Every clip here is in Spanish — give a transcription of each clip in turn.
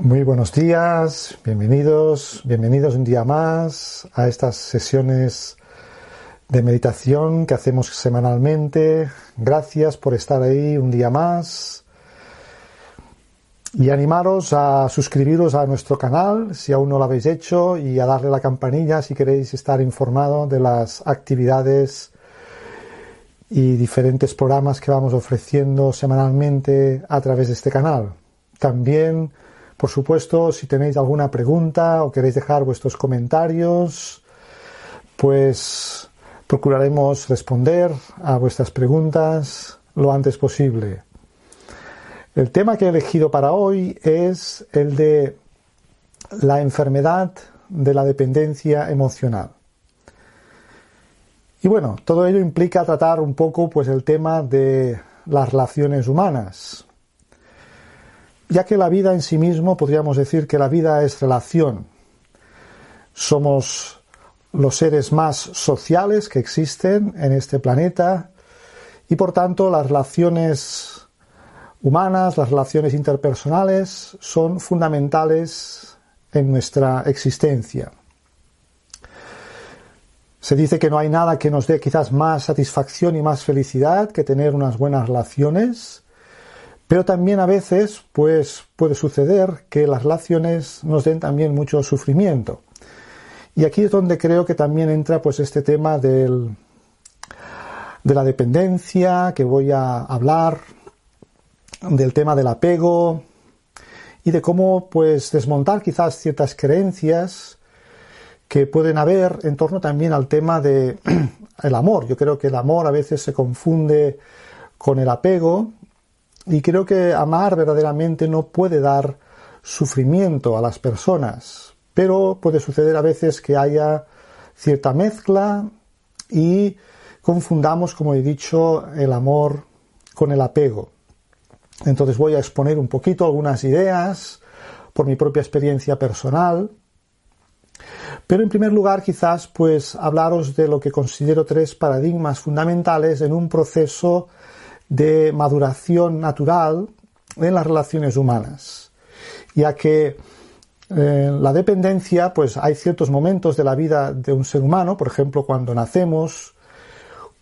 Muy buenos días, bienvenidos, bienvenidos un día más a estas sesiones de meditación que hacemos semanalmente. Gracias por estar ahí un día más. Y animaros a suscribiros a nuestro canal si aún no lo habéis hecho y a darle la campanilla si queréis estar informado de las actividades y diferentes programas que vamos ofreciendo semanalmente a través de este canal. También por supuesto, si tenéis alguna pregunta o queréis dejar vuestros comentarios, pues procuraremos responder a vuestras preguntas lo antes posible. El tema que he elegido para hoy es el de la enfermedad de la dependencia emocional. Y bueno, todo ello implica tratar un poco pues el tema de las relaciones humanas, ya que la vida en sí mismo podríamos decir que la vida es relación. Somos los seres más sociales que existen en este planeta y por tanto las relaciones humanas, las relaciones interpersonales son fundamentales en nuestra existencia. Se dice que no hay nada que nos dé quizás más satisfacción y más felicidad que tener unas buenas relaciones pero también a veces pues, puede suceder que las relaciones nos den también mucho sufrimiento. Y aquí es donde creo que también entra pues este tema de la dependencia, que voy a hablar, del tema del apego y de cómo pues desmontar quizás ciertas creencias que pueden haber en torno también al tema de el amor. Yo creo que el amor a veces se confunde con el apego y creo que amar verdaderamente no puede dar sufrimiento a las personas, pero puede suceder a veces que haya cierta mezcla y confundamos, como he dicho, el amor con el apego. Entonces voy a exponer un poquito algunas ideas por mi propia experiencia personal. Pero en primer lugar, quizás, pues hablaros de lo que considero tres paradigmas fundamentales en un proceso de maduración natural en las relaciones humanas, ya que eh, la dependencia, pues hay ciertos momentos de la vida de un ser humano, por ejemplo, cuando nacemos,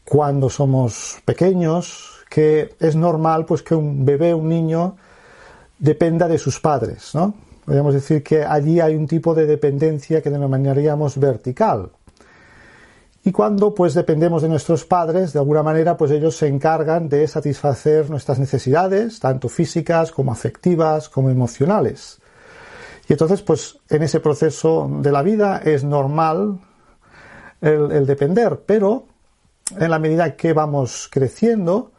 cuando somos pequeños, que es normal pues que un bebé, un niño, dependa de sus padres, ¿no? Podríamos decir que allí hay un tipo de dependencia que denominaríamos vertical. Y cuando pues dependemos de nuestros padres, de alguna manera pues ellos se encargan de satisfacer nuestras necesidades, tanto físicas como afectivas, como emocionales. Y entonces pues en ese proceso de la vida es normal el, depender, pero en la medida que vamos creciendo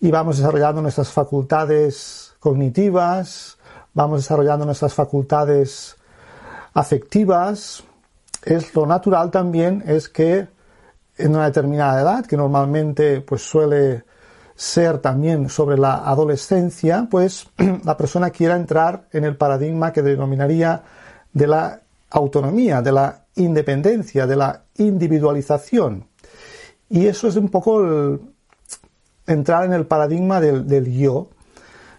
y vamos desarrollando nuestras facultades cognitivas, vamos desarrollando nuestras facultades afectivas, es lo natural también es que en una determinada edad, que normalmente pues suele ser también sobre la adolescencia, pues la persona quiera entrar en el paradigma que denominaría de la autonomía, de la independencia, de la individualización. Y eso es un poco entrar en el paradigma del, del yo.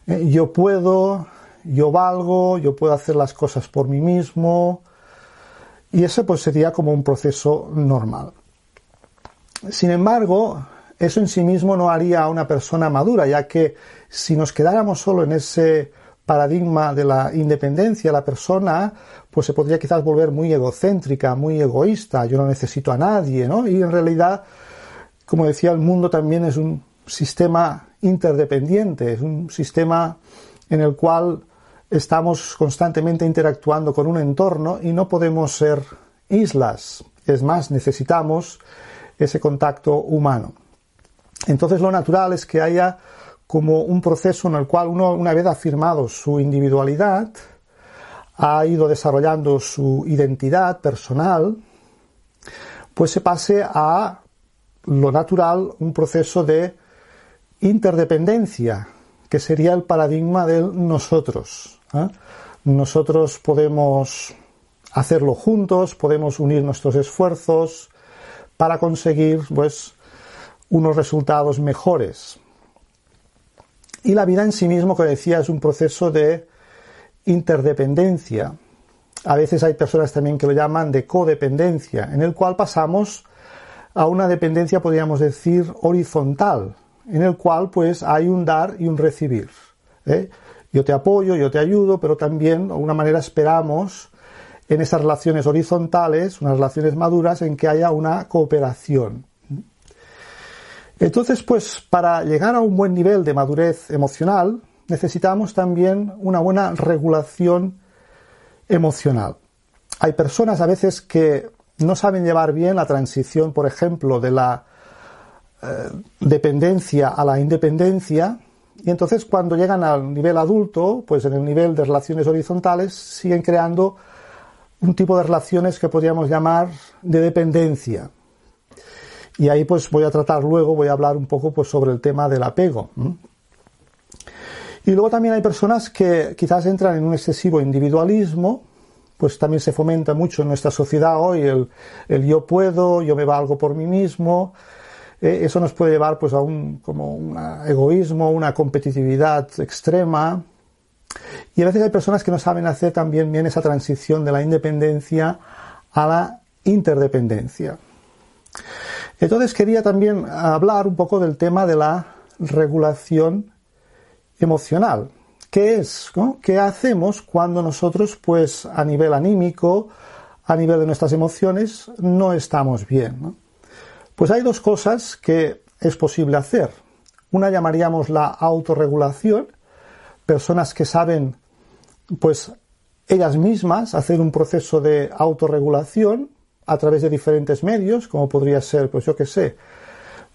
Eh, yo puedo, yo valgo, yo puedo hacer las cosas por mí mismo, y ese pues sería como un proceso normal. Sin embargo, eso en sí mismo no haría a una persona madura, ya que si nos quedáramos solo en ese paradigma de la independencia, la persona pues se podría quizás volver muy egocéntrica, muy egoísta, yo no necesito a nadie, ¿no? Y en realidad, como decía, el mundo también es un sistema interdependiente, es un sistema en el cual estamos constantemente interactuando con un entorno y no podemos ser islas. Es más, necesitamos ese contacto humano. Entonces lo natural es que haya como un proceso en el cual uno, una vez afirmado su individualidad, ha ido desarrollando su identidad personal, pues se pase a lo natural, un proceso de interdependencia, que sería el paradigma del nosotros. ¿Eh? Nosotros podemos hacerlo juntos, podemos unir nuestros esfuerzos para conseguir pues, unos resultados mejores. Y la vida en sí mismo, como decía, es un proceso de interdependencia. A veces hay personas también que lo llaman de codependencia, en el cual pasamos a una dependencia, podríamos decir, horizontal, en el cual pues hay un dar y un recibir. ¿eh? Yo te apoyo, yo te ayudo, pero también de alguna manera esperamos en esas relaciones horizontales, unas relaciones maduras, en que haya una cooperación. Entonces, pues para llegar a un buen nivel de madurez emocional, necesitamos también una buena regulación emocional. Hay personas a veces que no saben llevar bien la transición, por ejemplo, de la eh, dependencia a la independencia, y entonces cuando llegan al nivel adulto, pues en el nivel de relaciones horizontales, siguen creando un tipo de relaciones que podríamos llamar de dependencia. Y ahí pues voy a tratar luego, voy a hablar un poco pues sobre el tema del apego. Y luego también hay personas que quizás entran en un excesivo individualismo, pues también se fomenta mucho en nuestra sociedad hoy el, yo puedo, yo me valgo por mí mismo. Eh, eso nos puede llevar pues a un como un egoísmo, una competitividad extrema. Y a veces hay personas que no saben hacer también bien esa transición de la independencia a la interdependencia. Entonces quería también hablar un poco del tema de la regulación emocional. ¿Qué es? ¿Qué hacemos cuando nosotros, pues, a nivel anímico, a nivel de nuestras emociones, no estamos bien? Pues hay dos cosas que es posible hacer. Una llamaríamos la autorregulación, personas que saben, pues, ellas mismas hacer un proceso de autorregulación a través de diferentes medios, como podría ser, pues yo qué sé,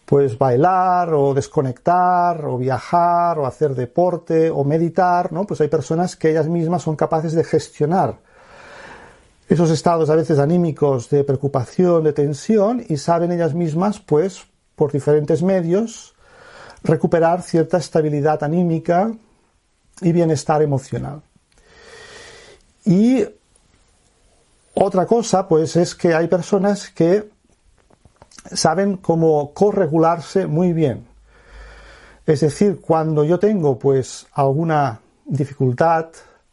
pues bailar o desconectar o viajar o hacer deporte o meditar, ¿no? Pues hay personas que ellas mismas son capaces de gestionar esos estados a veces anímicos de preocupación, de tensión y saben ellas mismas, pues, por diferentes medios, recuperar cierta estabilidad anímica y bienestar emocional. Y otra cosa, pues, es que hay personas que saben cómo corregularse muy bien. Es decir, cuando yo tengo pues alguna dificultad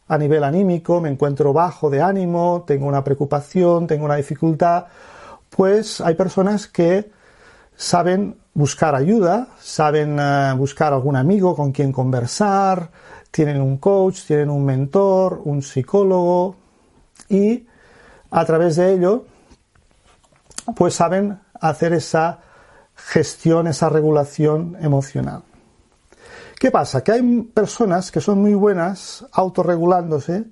a nivel anímico, me encuentro bajo de ánimo, tengo una preocupación, tengo una dificultad, pues hay personas que saben buscar ayuda, saben eh, buscar algún amigo con quien conversar, tienen un coach, tienen un mentor, un psicólogo y a través de ello pues saben hacer esa gestión, esa regulación emocional. ¿Qué pasa? Que hay personas que son muy buenas autorregulándose,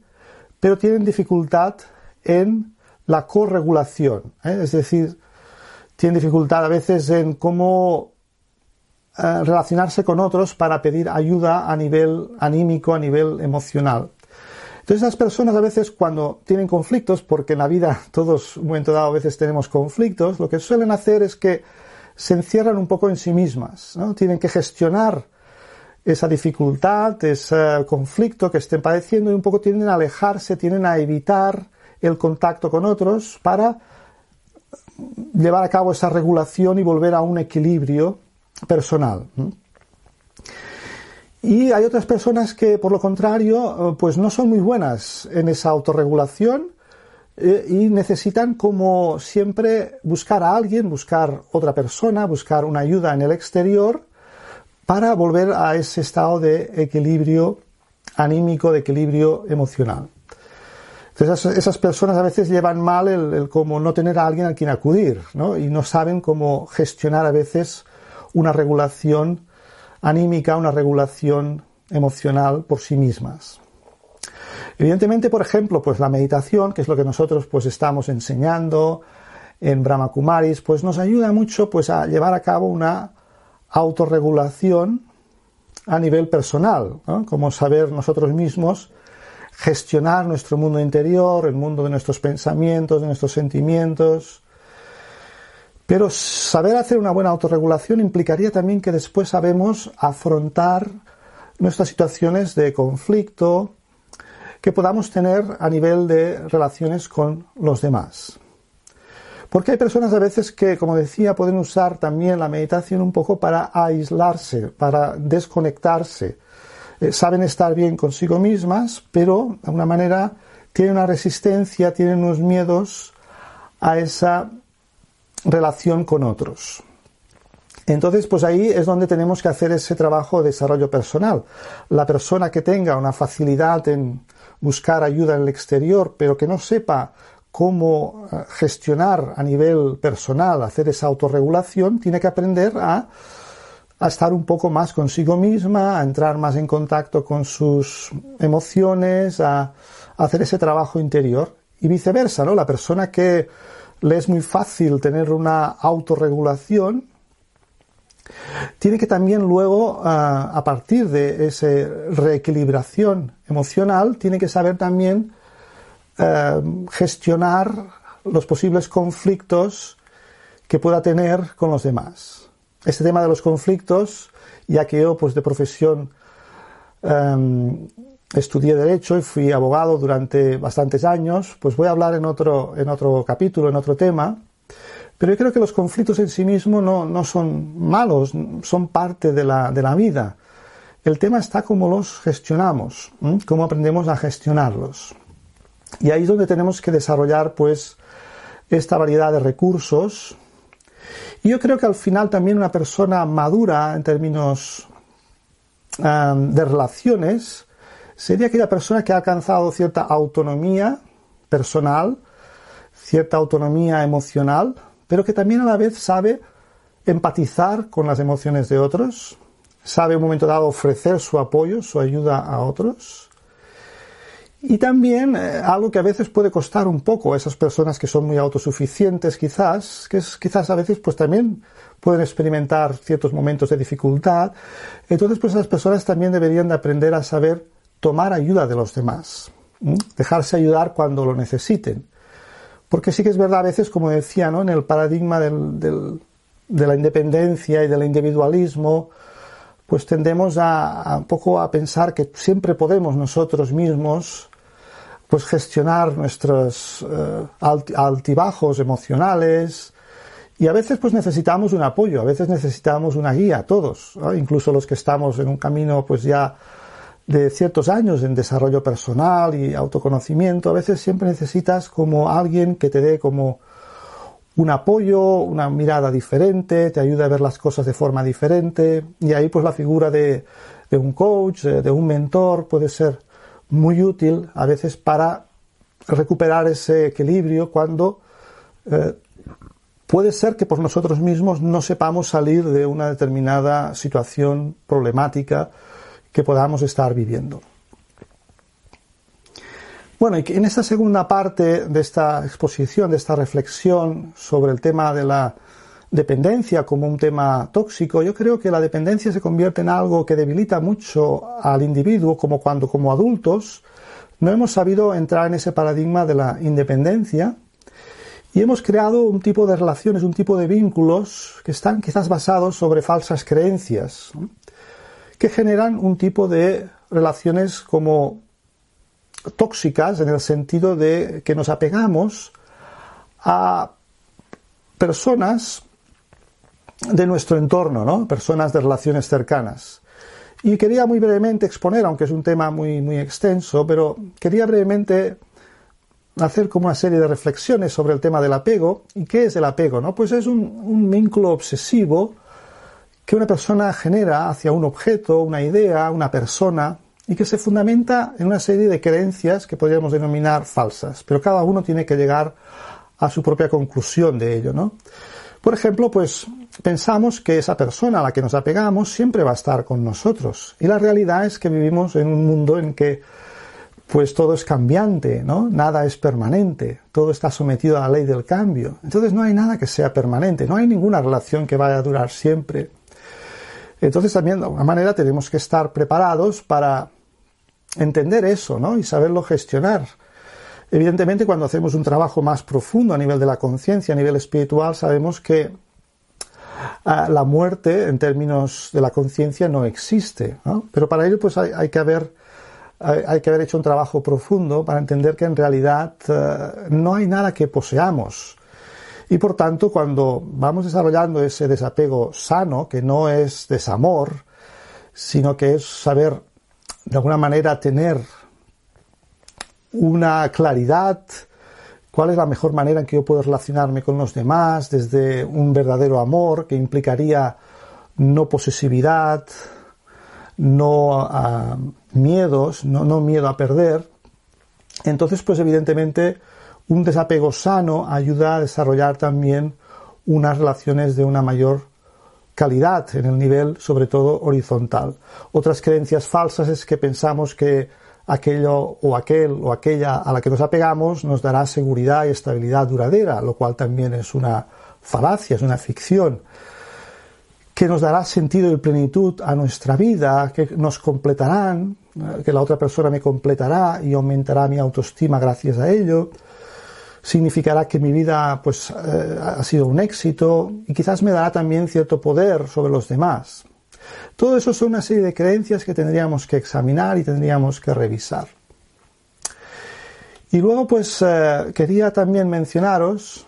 pero tienen dificultad en la corregulación. ¿eh? Es decir, tienen dificultad a veces en cómo eh, relacionarse con otros para pedir ayuda a nivel anímico, a nivel emocional. Entonces esas personas a veces cuando tienen conflictos, porque en la vida todos un momento dado a veces tenemos conflictos, lo que suelen hacer es que se encierran un poco en sí mismas, ¿no? Tienen que gestionar esa dificultad, ese conflicto que estén padeciendo y un poco tienden a alejarse, tienden a evitar el contacto con otros para llevar a cabo esa regulación y volver a un equilibrio personal. Y hay otras personas que, por lo contrario, eh, pues no son muy buenas en esa autorregulación eh, y necesitan, como siempre, buscar a alguien, buscar otra persona, buscar una ayuda en el exterior para volver a ese estado de equilibrio anímico, de equilibrio emocional. Entonces esas personas a veces llevan mal el, el como no tener a alguien a quien acudir, ¿no? Y no saben cómo gestionar a veces una regulación anímica, una regulación emocional por sí mismas. Evidentemente, por ejemplo, pues la meditación, que es lo que nosotros pues estamos enseñando en Brahma Kumaris, pues nos ayuda mucho pues a llevar a cabo una autorregulación a nivel personal, como saber nosotros mismos gestionar nuestro mundo interior, el mundo de nuestros pensamientos, de nuestros sentimientos. Pero saber hacer una buena autorregulación implicaría también que después sabemos afrontar nuestras situaciones de conflicto que podamos tener a nivel de relaciones con los demás. Porque hay personas a veces que, como decía, pueden usar también la meditación un poco para aislarse, para desconectarse. Eh, saben estar bien consigo mismas, pero de alguna manera tienen una resistencia, tienen unos miedos a esa relación con otros. Entonces, pues ahí es donde tenemos que hacer ese trabajo de desarrollo personal. La persona que tenga una facilidad en buscar ayuda en el exterior, pero que no sepa cómo eh, gestionar a nivel personal, hacer esa autorregulación, tiene que aprender a, estar un poco más consigo misma, a entrar más en contacto con sus emociones, a, a hacer ese trabajo interior. Y viceversa, ¿no? La persona que le es muy fácil tener una autorregulación, tiene que también luego, ah, a partir de esa reequilibración emocional, tiene que saber también eh, gestionar los posibles conflictos que pueda tener con los demás. Este tema de los conflictos, ya que yo pues de profesión em, estudié derecho y fui abogado durante bastantes años, pues voy a hablar en otro, en otro capítulo, en otro tema. Pero yo creo que los conflictos en sí mismos no, no son malos, son parte de la, de la, vida. El tema está cómo los gestionamos, cómo aprendemos a gestionarlos. Y ahí es donde tenemos que desarrollar pues esta variedad de recursos. Y yo creo que al final también una persona madura en términos de relaciones sería aquella persona que ha alcanzado cierta autonomía personal, cierta autonomía emocional, pero que también a la vez sabe empatizar con las emociones de otros, sabe en un momento dado ofrecer su apoyo, su ayuda a otros, y también eh, algo que a veces puede costar un poco a esas personas que son muy autosuficientes quizás, que es, quizás a veces pues también pueden experimentar ciertos momentos de dificultad. Entonces pues esas personas también deberían de aprender a saber tomar ayuda de los demás, dejarse ayudar cuando lo necesiten. Porque sí que es verdad a veces, como decía, ¿no? en el paradigma del, de la independencia y del individualismo, pues tendemos a, a, un poco a pensar que siempre podemos nosotros mismos pues gestionar nuestros eh, altibajos emocionales. Y a veces pues necesitamos un apoyo, a veces necesitamos una guía, todos, incluso los que estamos en un camino pues ya de ciertos años en desarrollo personal y autoconocimiento, a veces siempre necesitas como alguien que te dé como un apoyo, una mirada diferente, te ayude a ver las cosas de forma diferente. Y ahí pues la figura de, de un coach, de un mentor puede ser muy útil a veces para recuperar ese equilibrio cuando eh, puede ser que por nosotros mismos no sepamos salir de una determinada situación problemática que podamos estar viviendo. Bueno, y en esta segunda parte de esta exposición, de esta reflexión sobre el tema de la dependencia como un tema tóxico, yo creo que la dependencia se convierte en algo que debilita mucho al individuo, como cuando como adultos no hemos sabido entrar en ese paradigma de la independencia y hemos creado un tipo de relaciones, un tipo de vínculos que están quizás basados sobre falsas creencias, que generan un tipo de relaciones como tóxicas en el sentido de que nos apegamos a personas de nuestro entorno, ¿no? Personas de relaciones cercanas. Y quería muy brevemente exponer, aunque es un tema muy, muy extenso, pero quería brevemente hacer como una serie de reflexiones sobre el tema del apego. ¿Y qué es el apego? No? Pues es un, vínculo obsesivo que una persona genera hacia un objeto, una idea, una persona, y que se fundamenta en una serie de creencias que podríamos denominar falsas. Pero cada uno tiene que llegar a su propia conclusión de ello, ¿no? Por ejemplo, pues pensamos que esa persona a la que nos apegamos siempre va a estar con nosotros. Y la realidad es que vivimos en un mundo en que pues todo es cambiante, ¿no? Nada es permanente, todo está sometido a la ley del cambio. Entonces no hay nada que sea permanente, no hay ninguna relación que vaya a durar siempre. Entonces también de alguna manera tenemos que estar preparados para entender eso, ¿no? Y saberlo gestionar. Evidentemente, cuando hacemos un trabajo más profundo a nivel de la conciencia, a nivel espiritual, sabemos que la muerte, en términos de la conciencia, no existe. ¿no? Pero para ello, pues hay, que haber hay, que haber hecho un trabajo profundo para entender que en realidad ah, no hay nada que poseamos. Y por tanto, cuando vamos desarrollando ese desapego sano, que no es desamor, sino que es saber de alguna manera tener una claridad, cuál es la mejor manera en que yo puedo relacionarme con los demás, desde un verdadero amor que implicaría no posesividad, no ah, miedos, no, no miedo a perder. Entonces, pues evidentemente, un desapego sano ayuda a desarrollar también unas relaciones de una mayor calidad en el nivel, sobre todo horizontal. Otras creencias falsas es que pensamos que aquello o aquel o aquella a la que nos apegamos nos dará seguridad y estabilidad duradera, lo cual también es una falacia, es una ficción, que nos dará sentido y plenitud a nuestra vida, que nos completarán, que la otra persona me completará y aumentará mi autoestima gracias a ello significará que mi vida pues eh, ha sido un éxito y quizás me dará también cierto poder sobre los demás. Todo eso son una serie de creencias que tendríamos que examinar y tendríamos que revisar. Y luego pues eh, quería también mencionaros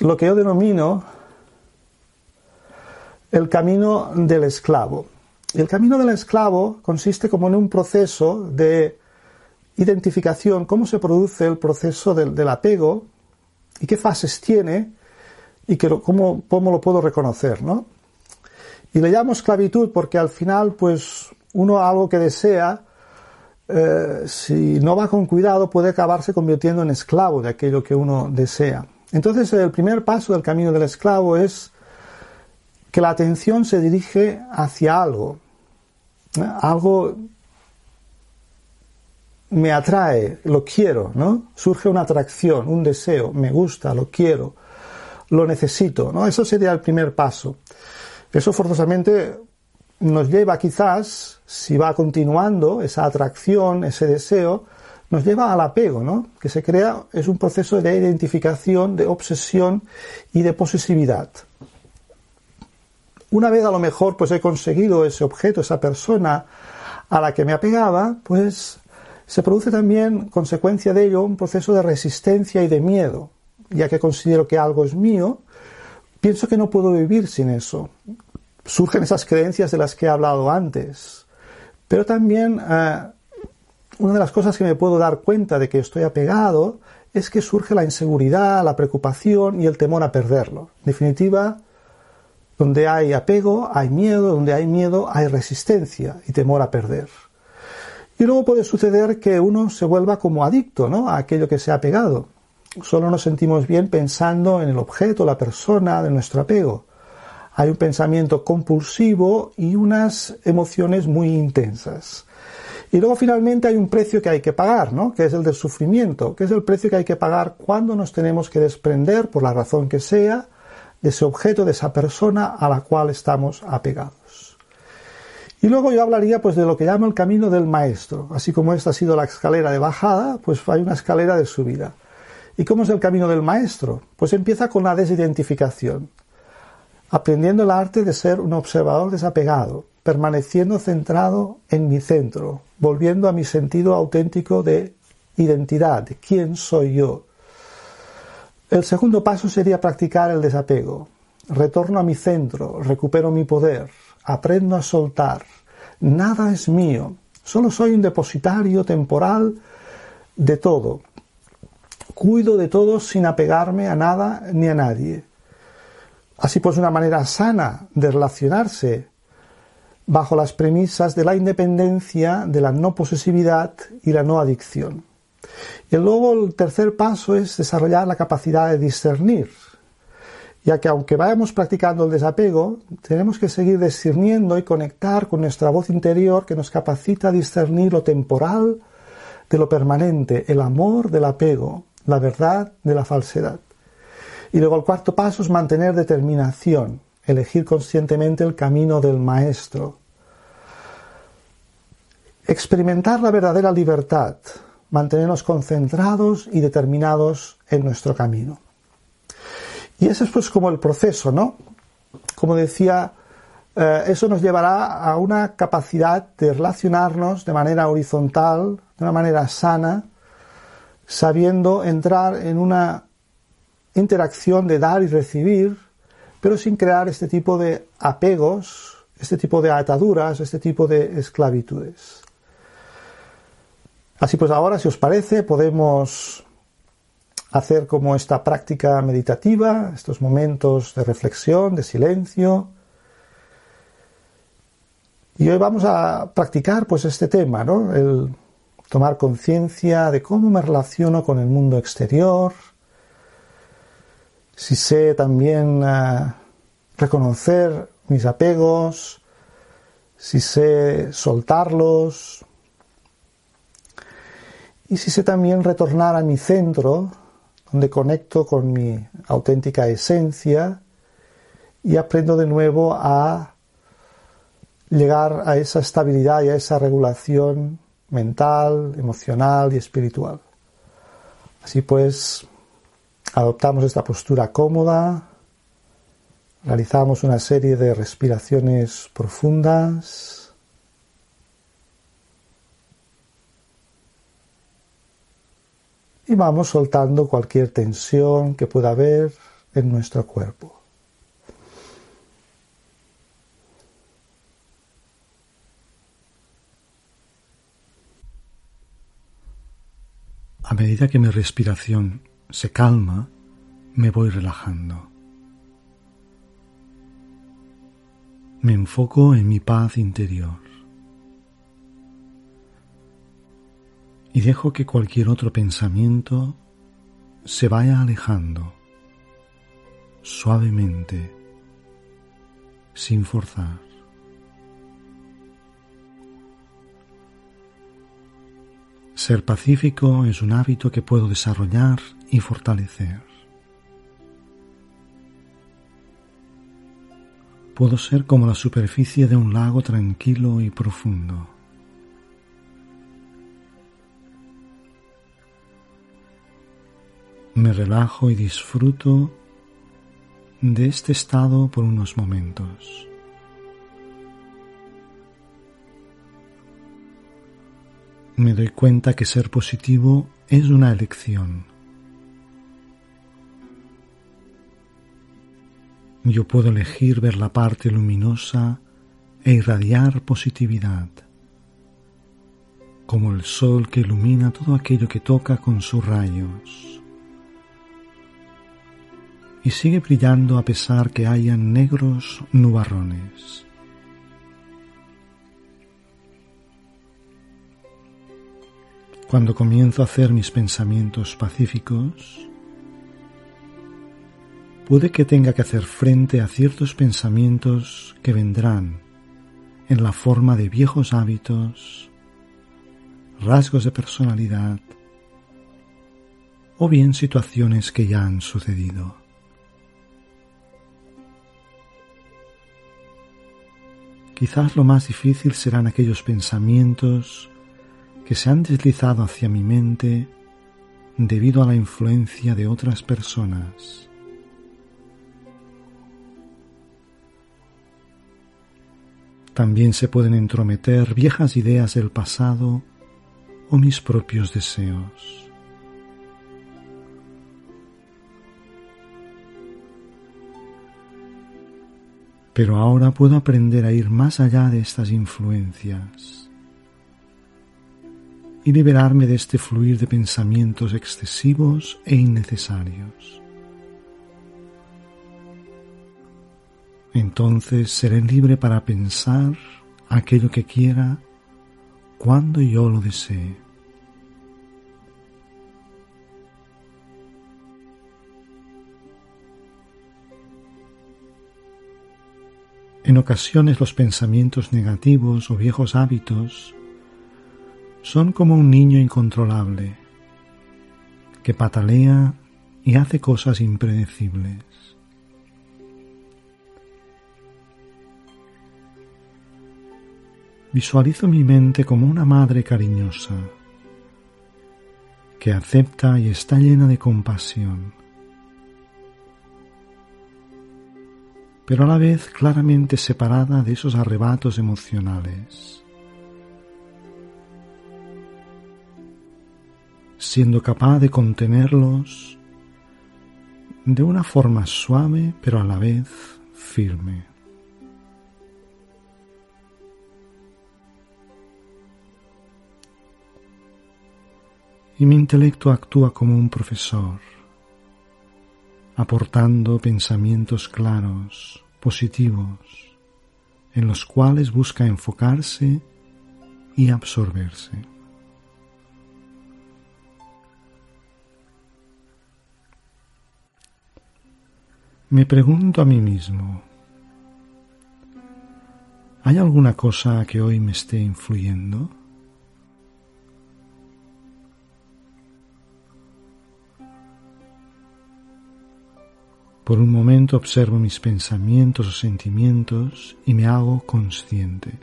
lo que yo denomino el camino del esclavo. El camino del esclavo consiste como en un proceso de identificación, cómo se produce el proceso del, apego y qué fases tiene y que cómo, cómo, lo puedo reconocer, ¿no? Y le llamo esclavitud porque al final, pues, uno algo que desea, eh, si no va con cuidado, puede acabarse convirtiendo en esclavo de aquello que uno desea. Entonces, el primer paso del camino del esclavo es que la atención se dirige hacia algo, algo me atrae, lo quiero, ¿no? Surge una atracción, un deseo, me gusta, lo quiero, lo necesito, ¿no? Eso sería el primer paso. Eso forzosamente nos lleva quizás, si va continuando esa atracción, ese deseo, nos lleva al apego, ¿no? Que se crea, es un proceso de identificación, de obsesión y de posesividad. Una vez a lo mejor pues he conseguido ese objeto, esa persona a la que me apegaba, pues se produce también, consecuencia de ello, un proceso de resistencia y de miedo, ya que considero que algo es mío, pienso que no puedo vivir sin eso. Surgen esas creencias de las que he hablado antes. Pero también eh, una de las cosas que me puedo dar cuenta de que estoy apegado es que surge la inseguridad, la preocupación y el temor a perderlo. En definitiva, donde hay apego, hay miedo, donde hay miedo, hay resistencia y temor a perder. Y luego puede suceder que uno se vuelva como adicto ¿no? a aquello que se ha pegado. Solo nos sentimos bien pensando en el objeto, la persona de nuestro apego. Hay un pensamiento compulsivo y unas emociones muy intensas. Y luego finalmente hay un precio que hay que pagar, ¿no? que es el del sufrimiento, que es el precio que hay que pagar cuando nos tenemos que desprender, por la razón que sea, de ese objeto, de esa persona a la cual estamos apegados. Y luego yo hablaría pues de lo que llamo el camino del maestro. Así como esta ha sido la escalera de bajada, pues hay una escalera de subida. ¿Y cómo es el camino del maestro? Pues empieza con la desidentificación, aprendiendo el arte de ser un observador desapegado, permaneciendo centrado en mi centro, volviendo a mi sentido auténtico de identidad, de quién soy yo. El segundo paso sería practicar el desapego. Retorno a mi centro, recupero mi poder, aprendo a soltar, Nada es mío, solo soy un depositario temporal de todo. Cuido de todo sin apegarme a nada ni a nadie. Así pues, una manera sana de relacionarse bajo las premisas de la independencia, de la no posesividad y la no adicción. Y luego el tercer paso es desarrollar la capacidad de discernir, ya que aunque vayamos practicando el desapego, tenemos que seguir discerniendo y conectar con nuestra voz interior que nos capacita a discernir lo temporal de lo permanente, el amor del apego, la verdad de la falsedad. Y luego el cuarto paso es mantener determinación elegir conscientemente el camino del Maestro, experimentar la verdadera libertad, mantenernos concentrados y determinados en nuestro camino. Y ese es pues como el proceso, ¿no? Como decía, eh, eso nos llevará a una capacidad de relacionarnos de manera horizontal, de una manera sana, sabiendo entrar en una interacción de dar y recibir, pero sin crear este tipo de apegos, este tipo de ataduras, este tipo de esclavitudes. Así pues ahora, si os parece, podemos hacer como esta práctica meditativa, estos momentos de reflexión, de silencio. Y hoy vamos a practicar pues este tema, ¿no? Tomar conciencia de cómo me relaciono con el mundo exterior, si sé también eh, reconocer mis apegos, si sé soltarlos, y si sé también retornar a mi centro, donde conecto con mi auténtica esencia y aprendo de nuevo a llegar a esa estabilidad y a esa regulación mental, emocional y espiritual. Así pues, adoptamos esta postura cómoda, realizamos una serie de respiraciones profundas. Y vamos soltando cualquier tensión que pueda haber en nuestro cuerpo. A medida que mi respiración se calma, me voy relajando. Me enfoco en mi paz interior y dejo que cualquier otro pensamiento se vaya alejando suavemente, sin forzar. Ser pacífico es un hábito que puedo desarrollar y fortalecer. Puedo ser como la superficie de un lago tranquilo y profundo. Me relajo y disfruto de este estado por unos momentos. Me doy cuenta que ser positivo es una elección. Yo puedo elegir ver la parte luminosa e irradiar positividad, como el sol que ilumina todo aquello que toca con sus rayos. Y sigue brillando a pesar que hayan negros nubarrones. Cuando comienzo a hacer mis pensamientos pacíficos, puede que tenga que hacer frente a ciertos pensamientos que vendrán en la forma de viejos hábitos, rasgos de personalidad o bien situaciones que ya han sucedido. Quizás lo más difícil serán aquellos pensamientos que se han deslizado hacia mi mente debido a la influencia de otras personas. También se pueden entrometer viejas ideas del pasado o mis propios deseos. Pero ahora puedo aprender a ir más allá de estas influencias y liberarme de este fluir de pensamientos excesivos e innecesarios. Entonces seré libre para pensar aquello que quiera cuando yo lo desee. En ocasiones los pensamientos negativos o viejos hábitos son como un niño incontrolable que patalea y hace cosas impredecibles. Visualizo mi mente como una madre cariñosa que acepta y está llena de compasión, pero a la vez claramente separada de esos arrebatos emocionales. Siendo capaz de contenerlos de una forma suave pero a la vez firme. y mi intelecto actúa como un profesor, aportando pensamientos claros, positivos, en los cuales busca enfocarse y absorberse. Me pregunto a mí mismo, ¿hay alguna cosa que hoy me esté influyendo? Por un momento observo mis pensamientos o sentimientos y me hago consciente.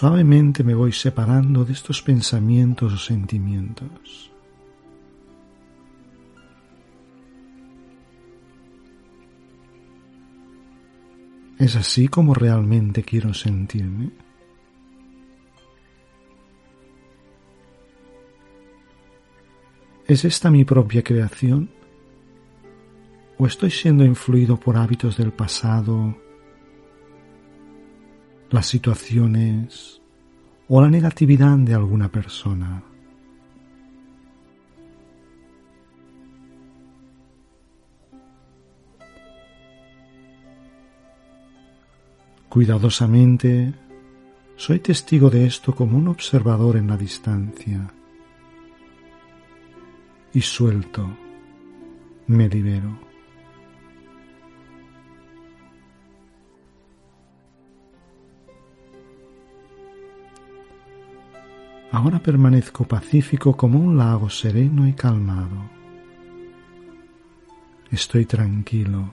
Suavemente me voy separando de estos pensamientos o sentimientos. ¿Es así como realmente quiero sentirme? ¿Es esta mi propia creación? ¿O estoy siendo influido por hábitos del pasado, las situaciones o la negatividad de alguna persona? Cuidadosamente, soy testigo de esto como un observador en la distancia y suelto, me libero. Ahora permanezco pacífico como un lago sereno y calmado. Estoy tranquilo.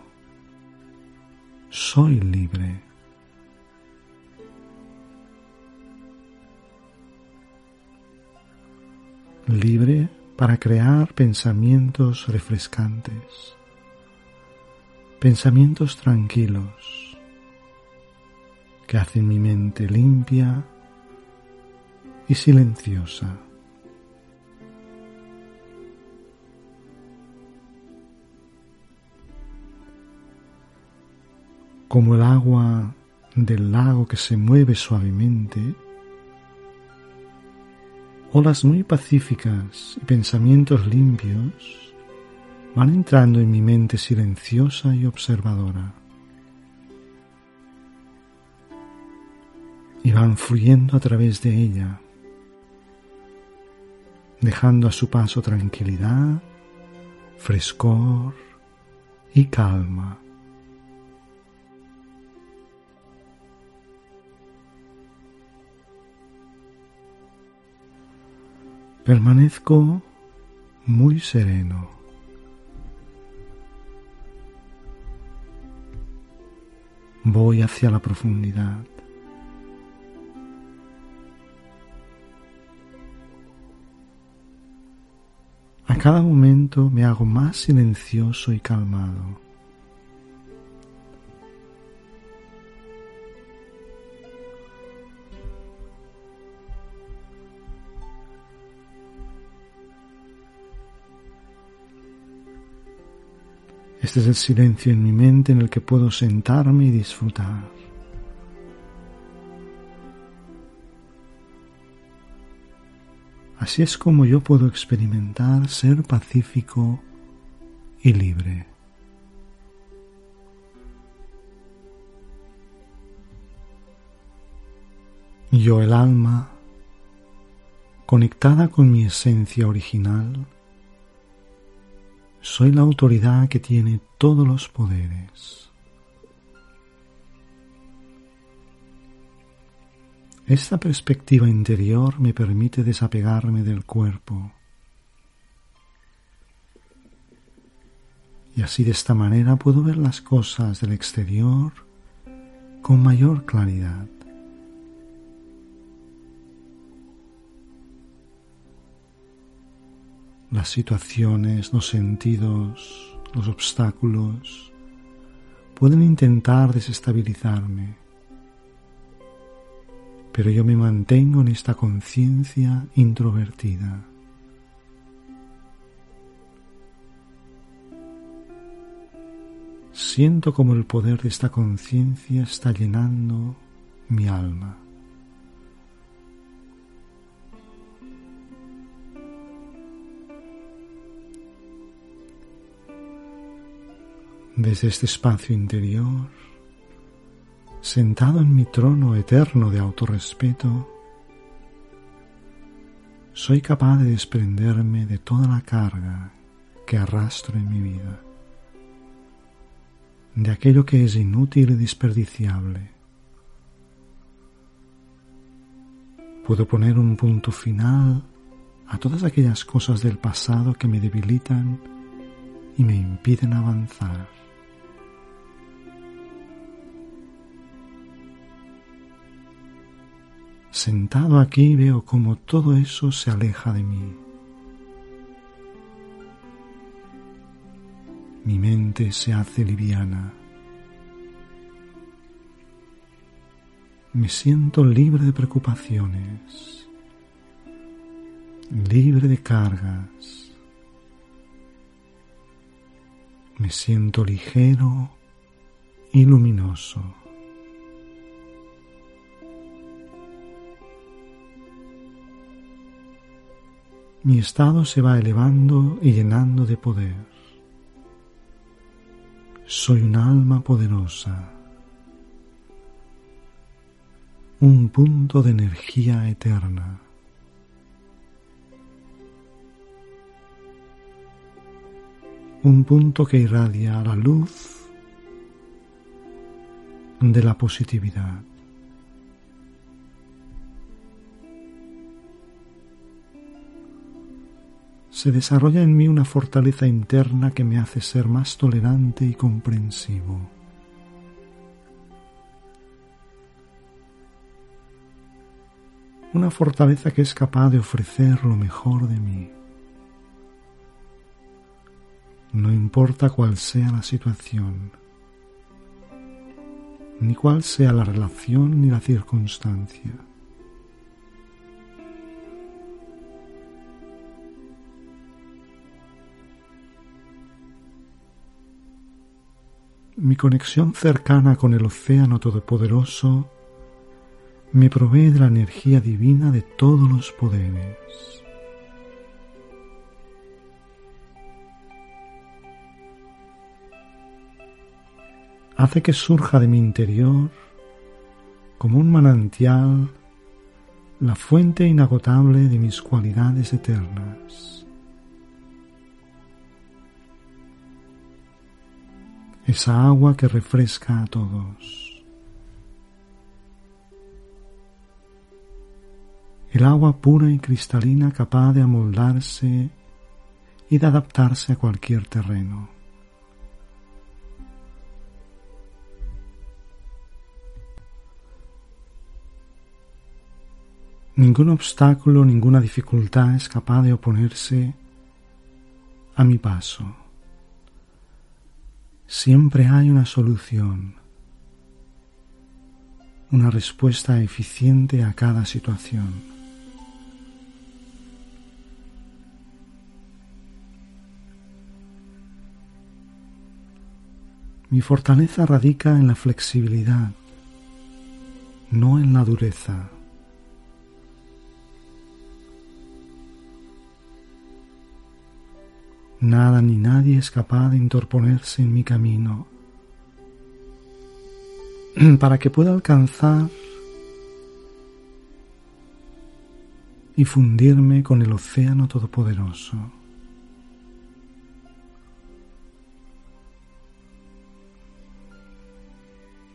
Soy libre. Libre para crear pensamientos refrescantes, pensamientos tranquilos que hacen mi mente limpia y silenciosa. Como el agua del lago que se mueve suavemente, olas muy pacíficas y pensamientos limpios van entrando en mi mente silenciosa y observadora y van fluyendo a través de ella, dejando a su paso tranquilidad, frescor y calma. Permanezco muy sereno. Voy hacia la profundidad. A cada momento me hago más silencioso y calmado. Este es el silencio en mi mente en el que puedo sentarme y disfrutar. Así es como yo puedo experimentar ser pacífico y libre. Yo el alma, conectada con mi esencia original, soy la autoridad que tiene todos los poderes. Esta perspectiva interior me permite desapegarme del cuerpo y así de esta manera puedo ver las cosas del exterior con mayor claridad. Las situaciones, los sentidos, los obstáculos pueden intentar desestabilizarme, pero yo me mantengo en esta conciencia introvertida. Siento como el poder de esta conciencia está llenando mi alma. Desde este espacio interior, sentado en mi trono eterno de autorrespeto, soy capaz de desprenderme de toda la carga que arrastro en mi vida de aquello que es inútil y desperdiciable. Puedo poner un punto final a todas aquellas cosas del pasado que me debilitan y me impiden avanzar. Sentado aquí veo como todo eso se aleja de mí. mi mente se hace liviana. Me siento libre de preocupaciones, libre de cargas. Me siento ligero y luminoso. Mi estado se va elevando y llenando de poder. Soy un alma poderosa, un punto de energía eterna. Un punto que irradia la luz de la positividad. Se desarrolla en mí una fortaleza interna que me hace ser más tolerante y comprensivo. Una fortaleza que es capaz de ofrecer lo mejor de mí. No importa cuál sea la situación, ni cuál sea la relación ni la circunstancia. Mi conexión cercana con el océano todopoderoso me provee de la energía divina de todos los poderes. Hace que surja de mi interior como un manantial la fuente inagotable de mis cualidades eternas. Esa agua que refresca a todos. El agua pura y cristalina capaz de amoldarse y de adaptarse a cualquier terreno. Ningún obstáculo, ninguna dificultad es capaz de oponerse a mi paso siempre hay una solución, una respuesta eficiente a cada situación. Mi fortaleza radica en la flexibilidad, no en la dureza. Nada ni nadie es capaz de interponerse en mi camino para que pueda alcanzar y fundirme con el océano todopoderoso.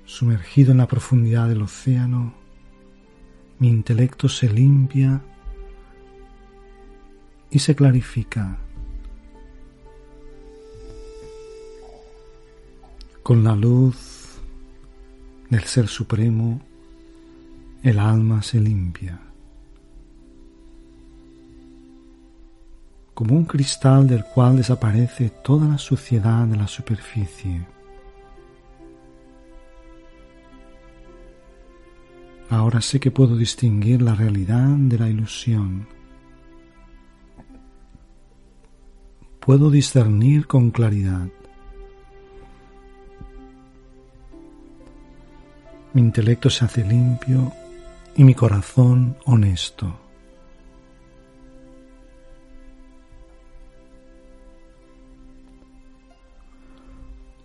Sumergido en la profundidad del océano, mi intelecto se limpia y se clarifica Con la luz del Ser Supremo, el alma se limpia. Como un cristal del cual desaparece toda la suciedad de la superficie. Ahora sé que puedo distinguir la realidad de la ilusión. Puedo discernir con claridad mi intelecto se hace limpio y mi corazón honesto.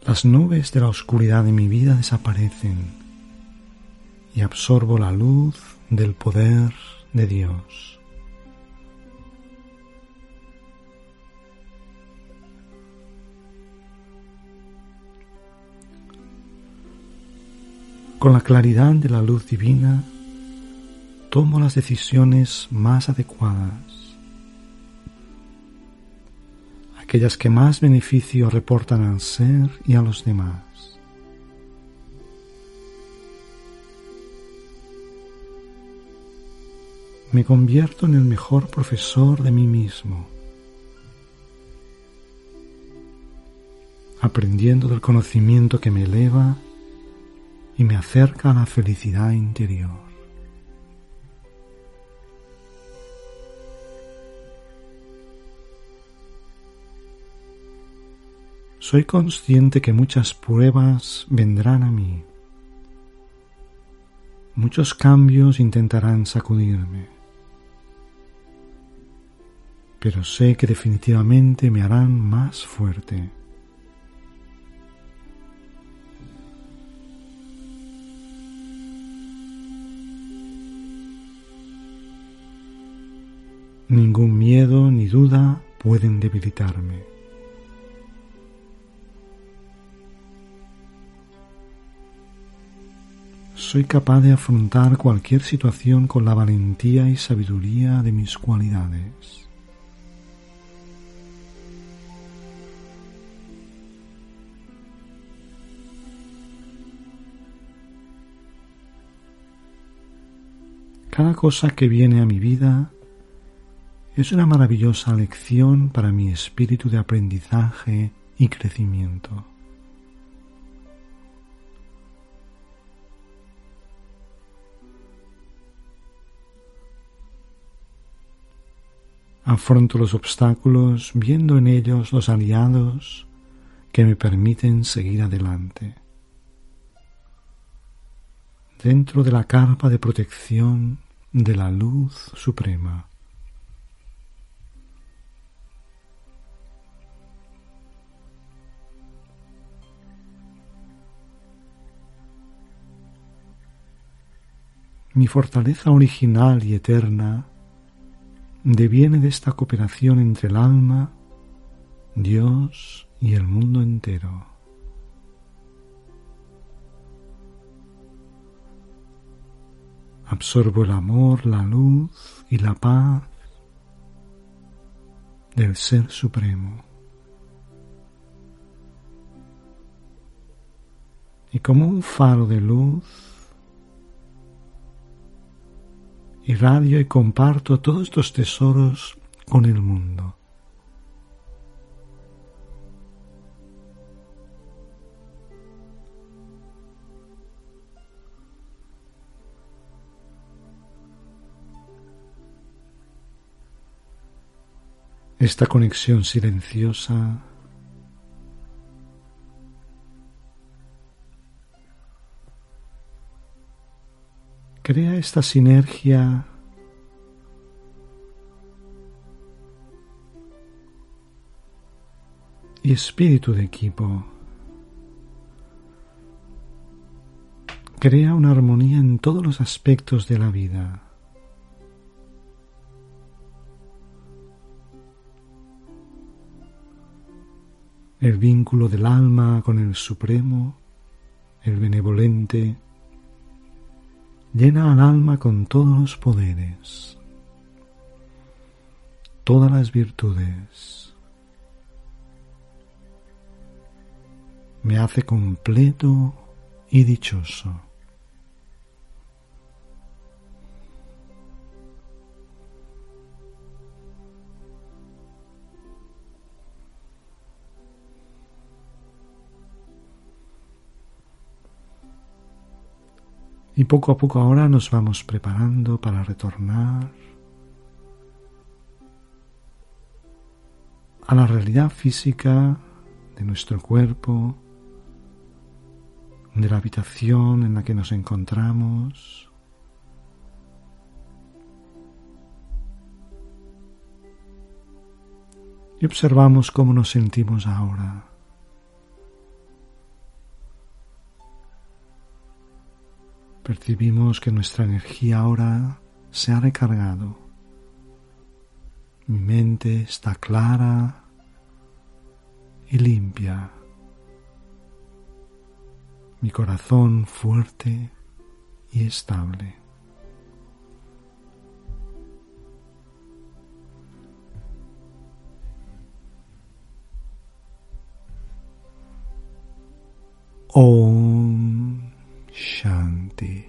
Las nubes de la oscuridad de mi vida desaparecen y absorbo la luz del poder de Dios. Con la claridad de la luz divina, tomo las decisiones más adecuadas, aquellas que más beneficio reportan al ser y a los demás. Me convierto en el mejor profesor de mí mismo, aprendiendo del conocimiento que me eleva y me acerca a la felicidad interior. Soy consciente que muchas pruebas vendrán a mí. Muchos cambios intentarán sacudirme. Pero sé que definitivamente me harán más fuerte. Ningún miedo ni duda pueden debilitarme. Soy capaz de afrontar cualquier situación con la valentía y sabiduría de mis cualidades. Cada cosa que viene a mi vida es una maravillosa lección para mi espíritu de aprendizaje y crecimiento. Afronto los obstáculos viendo en ellos los aliados que me permiten seguir adelante. Dentro de la carpa de protección de la luz suprema. Mi fortaleza original y eterna deviene de esta cooperación entre el alma, Dios y el mundo entero. Absorbo el amor, la luz y la paz del Ser Supremo. Y como un faro de luz, irradio y comparto todos estos tesoros con el mundo. Esta conexión silenciosa Crea esta sinergia y espíritu de equipo. Crea una armonía en todos los aspectos de la vida. El vínculo del alma con el Supremo, el benevolente, llena al alma con todos los poderes, todas las virtudes. me hace completo y dichoso. Y poco a poco ahora nos vamos preparando para retornar a la realidad física de nuestro cuerpo, de la habitación en la que nos encontramos. Y observamos cómo nos sentimos ahora. Percibimos que nuestra energía ahora se ha recargado. Mi mente está clara y limpia. Mi corazón fuerte y estable. Om 上帝